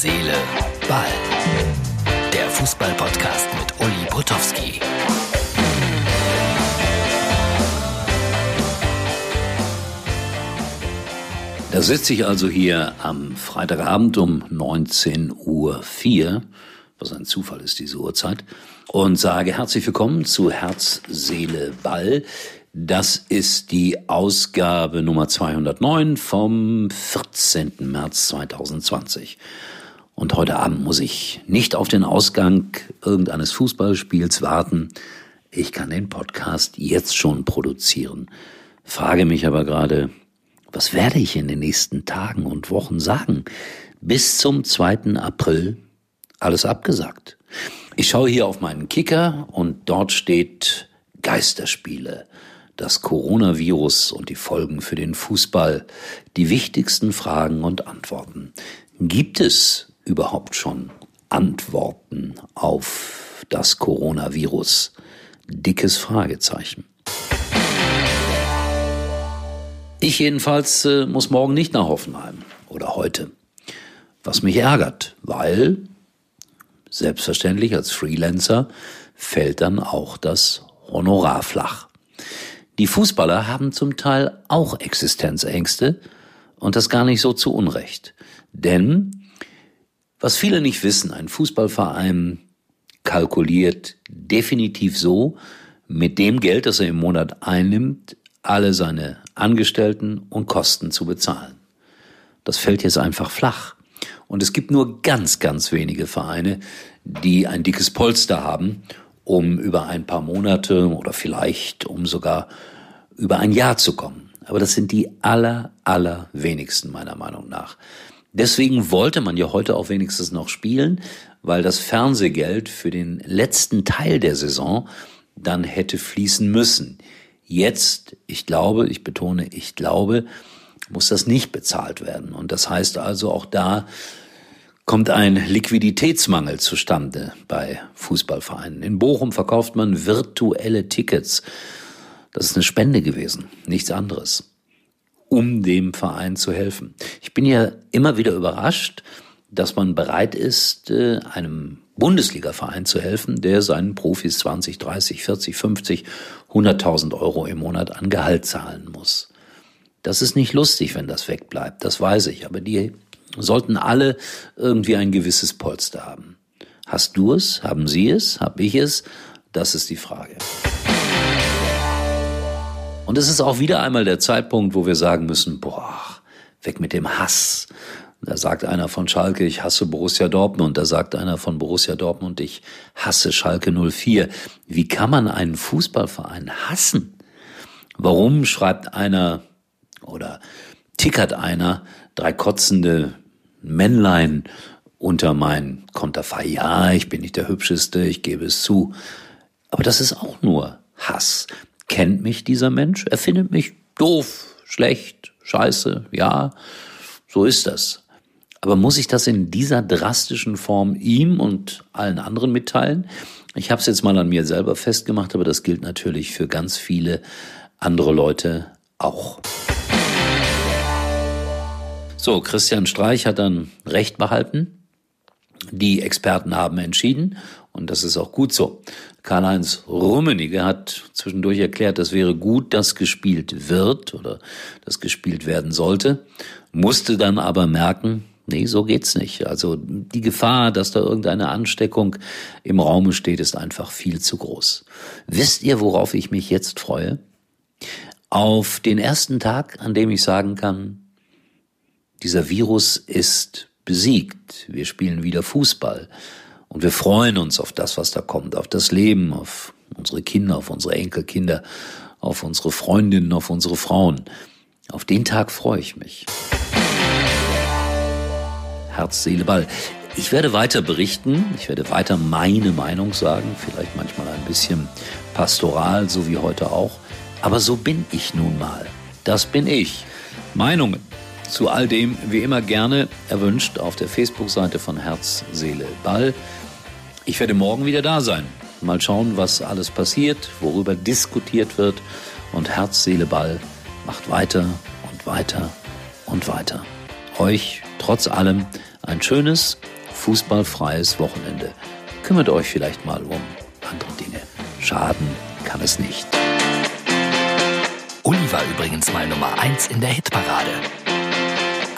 Seele, Ball. Der Fußball-Podcast mit Uli Potowski. Da sitze ich also hier am Freitagabend um 19.04 Uhr, was ein Zufall ist, diese Uhrzeit, und sage herzlich willkommen zu Herz, Seele, Ball. Das ist die Ausgabe Nummer 209 vom 14. März 2020. Und heute Abend muss ich nicht auf den Ausgang irgendeines Fußballspiels warten. Ich kann den Podcast jetzt schon produzieren. Frage mich aber gerade, was werde ich in den nächsten Tagen und Wochen sagen? Bis zum 2. April alles abgesagt. Ich schaue hier auf meinen Kicker und dort steht Geisterspiele, das Coronavirus und die Folgen für den Fußball, die wichtigsten Fragen und Antworten. Gibt es überhaupt schon Antworten auf das Coronavirus? Dickes Fragezeichen. Ich jedenfalls äh, muss morgen nicht nach Hoffenheim oder heute. Was mich ärgert, weil selbstverständlich als Freelancer fällt dann auch das Honorar flach. Die Fußballer haben zum Teil auch Existenzängste und das gar nicht so zu Unrecht. Denn, was viele nicht wissen, ein Fußballverein kalkuliert definitiv so, mit dem Geld, das er im Monat einnimmt, alle seine Angestellten und Kosten zu bezahlen. Das fällt jetzt einfach flach. Und es gibt nur ganz, ganz wenige Vereine, die ein dickes Polster haben, um über ein paar Monate oder vielleicht um sogar über ein Jahr zu kommen. Aber das sind die aller, aller wenigsten meiner Meinung nach. Deswegen wollte man ja heute auch wenigstens noch spielen, weil das Fernsehgeld für den letzten Teil der Saison dann hätte fließen müssen. Jetzt, ich glaube, ich betone, ich glaube, muss das nicht bezahlt werden. Und das heißt also, auch da kommt ein Liquiditätsmangel zustande bei Fußballvereinen. In Bochum verkauft man virtuelle Tickets. Das ist eine Spende gewesen, nichts anderes, um dem Verein zu helfen. Ich bin ja immer wieder überrascht, dass man bereit ist, äh, einem Bundesliga-Verein zu helfen, der seinen Profis 20, 30, 40, 50, 100.000 Euro im Monat an Gehalt zahlen muss. Das ist nicht lustig, wenn das wegbleibt, das weiß ich, aber die sollten alle irgendwie ein gewisses Polster haben. Hast du es? Haben Sie es? Hab ich es? Das ist die Frage. Und es ist auch wieder einmal der Zeitpunkt, wo wir sagen müssen, boah, weg mit dem Hass, da sagt einer von Schalke, ich hasse Borussia Dortmund. Da sagt einer von Borussia Dortmund, ich hasse Schalke 04. Wie kann man einen Fußballverein hassen? Warum schreibt einer oder tickert einer drei kotzende Männlein unter mein Konterfei? Ja, ich bin nicht der Hübscheste, ich gebe es zu. Aber das ist auch nur Hass. Kennt mich dieser Mensch? Er findet mich doof, schlecht, scheiße, ja. So ist das. Aber muss ich das in dieser drastischen Form ihm und allen anderen mitteilen? Ich habe es jetzt mal an mir selber festgemacht, aber das gilt natürlich für ganz viele andere Leute auch. So, Christian Streich hat dann Recht behalten. Die Experten haben entschieden und das ist auch gut so. Karl-Heinz Rummenigge hat zwischendurch erklärt, es wäre gut, dass gespielt wird oder dass gespielt werden sollte, musste dann aber merken, Nee, so geht's nicht. Also die Gefahr, dass da irgendeine Ansteckung im Raume steht, ist einfach viel zu groß. Wisst ihr, worauf ich mich jetzt freue? Auf den ersten Tag, an dem ich sagen kann, dieser Virus ist besiegt. Wir spielen wieder Fußball. Und wir freuen uns auf das, was da kommt, auf das Leben, auf unsere Kinder, auf unsere Enkelkinder, auf unsere Freundinnen, auf unsere Frauen. Auf den Tag freue ich mich. Herz, Seele, Ball. Ich werde weiter berichten, ich werde weiter meine Meinung sagen, vielleicht manchmal ein bisschen pastoral, so wie heute auch. Aber so bin ich nun mal. Das bin ich. Meinungen zu all dem wie immer gerne erwünscht auf der Facebook-Seite von Herz, Seele, Ball. Ich werde morgen wieder da sein. Mal schauen, was alles passiert, worüber diskutiert wird. Und Herz, Seele, Ball macht weiter und weiter und weiter. Euch trotz allem ein schönes, fußballfreies Wochenende. Kümmert euch vielleicht mal um andere Dinge. Schaden kann es nicht. Uli war übrigens mal Nummer 1 in der Hitparade.